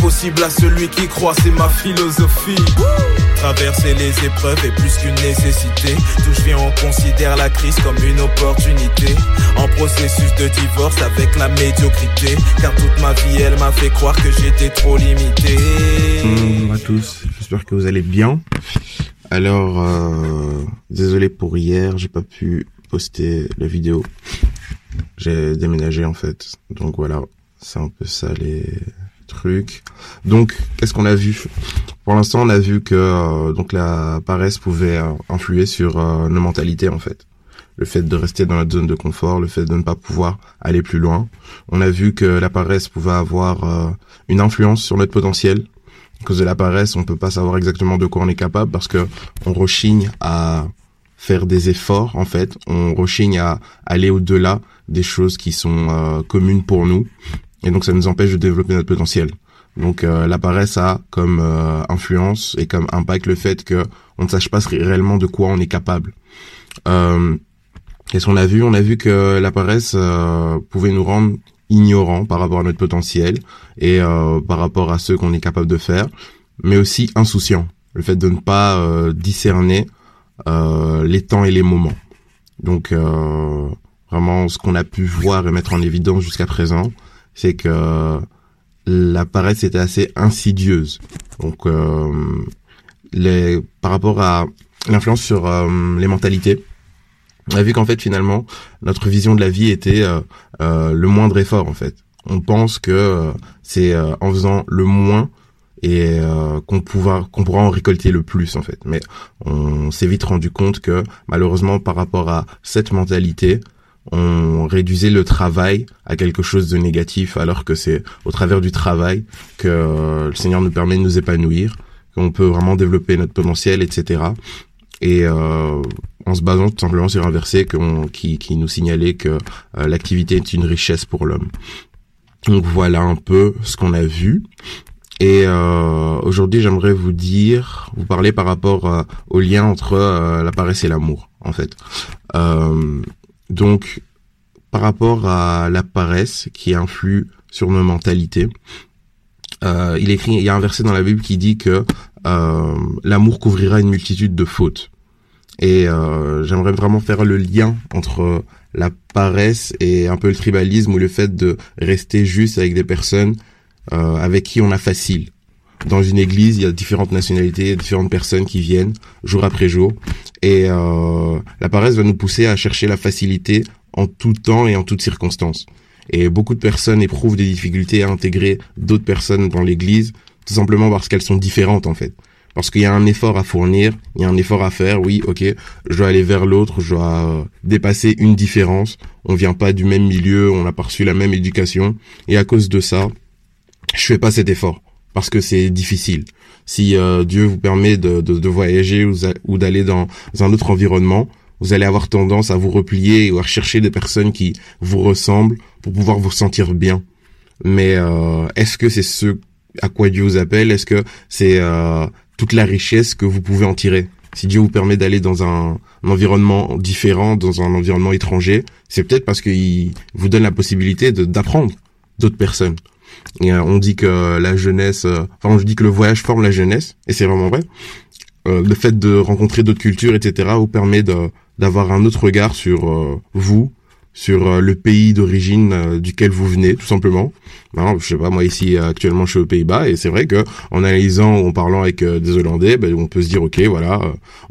possible à celui qui croit, c'est ma philosophie. Traverser les épreuves est plus qu'une nécessité. D'où je viens, on considère la crise comme une opportunité. En processus de divorce avec la médiocrité. Car toute ma vie, elle m'a fait croire que j'étais trop limité. Bonjour à tous, j'espère que vous allez bien. Alors, euh, désolé pour hier, j'ai pas pu poster la vidéo. J'ai déménagé en fait, donc voilà, c'est un peu ça les Donc, qu'est-ce qu'on a vu? Pour l'instant, on a vu que euh, donc la paresse pouvait euh, influer sur euh, nos mentalités en fait. Le fait de rester dans notre zone de confort, le fait de ne pas pouvoir aller plus loin. On a vu que la paresse pouvait avoir une influence sur notre potentiel. À cause de la paresse, on peut pas savoir exactement de quoi on est capable parce que on rechigne à faire des efforts en fait, on rechigne à aller au-delà des choses qui sont communes pour nous et donc ça nous empêche de développer notre potentiel. Donc euh, la paresse a comme euh, influence et comme impact le fait que on ne sache pas réellement de quoi on est capable. Euh, Qu'est-ce qu'on a vu On a vu que la paresse euh, pouvait nous rendre ignorants par rapport à notre potentiel et par rapport à ce qu'on est capable de faire, mais aussi insouciants. Le fait de ne pas discerner les temps et les moments. Donc vraiment ce qu'on a pu voir et mettre en évidence jusqu'à présent, c'est que la paresse était assez insidieuse. Donc, euh, les, par rapport à l'influence sur euh, les mentalités, on a vu qu'en fait finalement notre vision de la vie était euh, le moindre effort en fait. On pense que c'est en faisant le moins et qu'on pourra qu'on pourra en récolter le plus en fait. Mais on s'est vite rendu compte que malheureusement par rapport à cette mentalité, on réduisait le travail à quelque chose de négatif, alors que c'est au travers du travail que euh, le Seigneur nous permet de nous épanouir, qu'on peut vraiment développer notre potentiel, etc. Et euh, en se basant tout simplement sur un verset qui, nous signalait que euh, l'activité est une richesse pour l'homme. Donc voilà un peu ce qu'on a vu. Et aujourd'hui, j'aimerais vous dire, vous parler par rapport au lien entre la paresse et l'amour, en fait. Donc, par rapport à la paresse qui influe sur nos mentalités, euh, il écrit, il y a un verset dans la Bible qui dit que euh, l'amour couvrira une multitude de fautes. Et euh, j'aimerais vraiment faire le lien entre la paresse et un peu le tribalisme ou le fait de rester juste avec des personnes avec qui on a facile dans une église, il y a différentes nationalités, différentes personnes qui viennent jour après jour. Et euh, la paresse va nous pousser à chercher la facilité en tout temps et en toutes circonstances. Et beaucoup de personnes éprouvent des difficultés à intégrer d'autres personnes dans l'église, tout simplement parce qu'elles sont différentes en fait. Parce qu'il y a un effort à fournir, il y a un effort à faire, oui, ok, je dois aller vers l'autre, je dois euh, dépasser une différence, on vient pas du même milieu, on n'a pas reçu la même éducation, et à cause de ça, je fais pas cet effort parce que c'est difficile. Si euh, Dieu vous permet de, de, de voyager ou, d'aller dans un autre environnement, vous allez avoir tendance à vous replier ou à chercher des personnes qui vous ressemblent pour pouvoir vous sentir bien. Mais euh, est-ce que c'est ce à quoi Dieu vous appelle? Est-ce que c'est euh, toute la richesse que vous pouvez en tirer? Si Dieu vous permet d'aller dans un, environnement différent, dans un environnement étranger, c'est peut-être parce qu'il vous donne la possibilité d'apprendre d'autres personnes. Et, euh, on dit que la jeunesse, euh, enfin on dit que le voyage forme la jeunesse, et c'est vraiment vrai. Euh, le fait de rencontrer d'autres cultures, etc., vous permet d'avoir un autre regard sur vous, sur le pays d'origine duquel vous venez, tout simplement. Ben, je sais pas, moi ici actuellement je suis aux Pays-Bas et c'est vrai que en analysant ou en parlant avec des Hollandais, ben, on peut se dire ok voilà,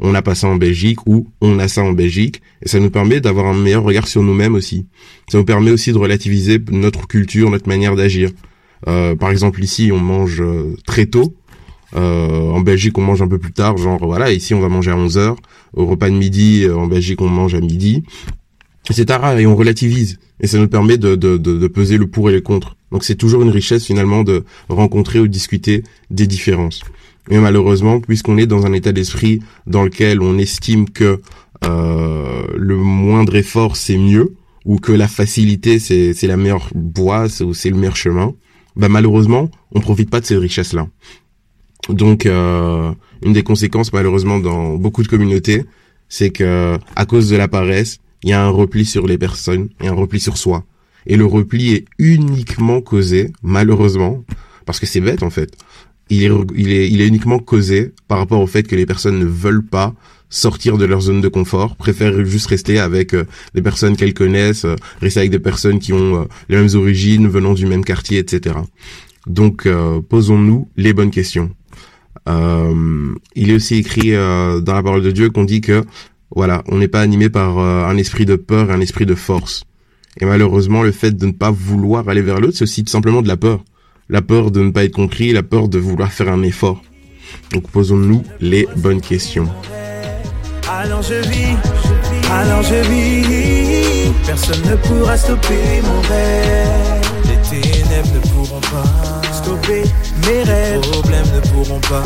on a pas ça en Belgique ou on a ça en Belgique et ça nous permet d'avoir un meilleur regard sur nous-mêmes aussi. Ça nous permet aussi de relativiser notre culture, notre manière d'agir. Euh, par exemple, ici, on mange euh, très tôt. Euh, en Belgique, on mange un peu plus tard. Genre, voilà, ici, on va manger à 11 heures. Au repas de midi, en Belgique, on mange à midi. Etc. Et on relativise. Et ça nous permet de, de, de, de peser le pour et le contre. Donc c'est toujours une richesse finalement de rencontrer ou discuter des différences. Mais malheureusement, puisqu'on est dans un état d'esprit dans lequel on estime que euh, le moindre effort c'est mieux, ou que la facilité c'est c'est la meilleure voie, ou c'est le meilleur chemin, bah malheureusement, on profite pas de ces richesses-là. Donc, euh, une des conséquences malheureusement dans beaucoup de communautés, c'est que à cause de la paresse, il y a un repli sur les personnes et un repli sur soi. Et le repli est uniquement causé, malheureusement, parce que c'est bête en fait. Il est, il est, il est uniquement causé par rapport au fait que les personnes ne veulent pas sortir de leur zone de confort, préfèrent juste rester avec euh, des personnes qu'elles connaissent, euh, rester avec des personnes qui ont euh, les mêmes origines, venant du même quartier, etc. Donc, posons-nous les bonnes questions. il est aussi écrit dans la parole de Dieu qu'on dit que voilà, on n'est pas animé par un esprit de peur et un esprit de force. Et malheureusement, le fait de ne pas vouloir aller vers l'autre, c'est aussi simplement de la peur. La peur de ne pas être compris, la peur de vouloir faire un effort. Donc posons-nous les bonnes questions. Alors je vis, je vis. Personne ne pourra stopper mon rêve. Ténèbres ne pourront pas stopper mes rêves. Les problèmes ne pourront pas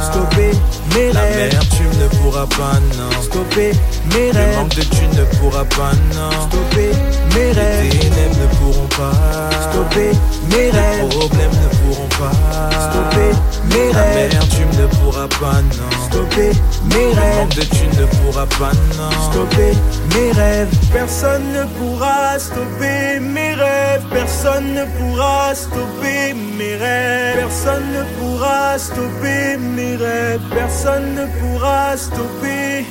stopper mes rêves. La tu ne pourras pas, non. Stopper mes rêves. Le manque de tu ne pourras pas, non. Stopper mes rêves. Les ténèbres ne pourront pas stopper mes rêves. Les problèmes ne pourront pas stopper mes rêves. La tu ne pourras pas, non. Stopper mes rêves. De tu ne pourras pas, non. Stopper mes rêves. Personne ne pourra stopper mes rêves. Personne ne pourra stopper mes rêves. Personne ne pourra stopper mes rêves. Personne ne pourra stopper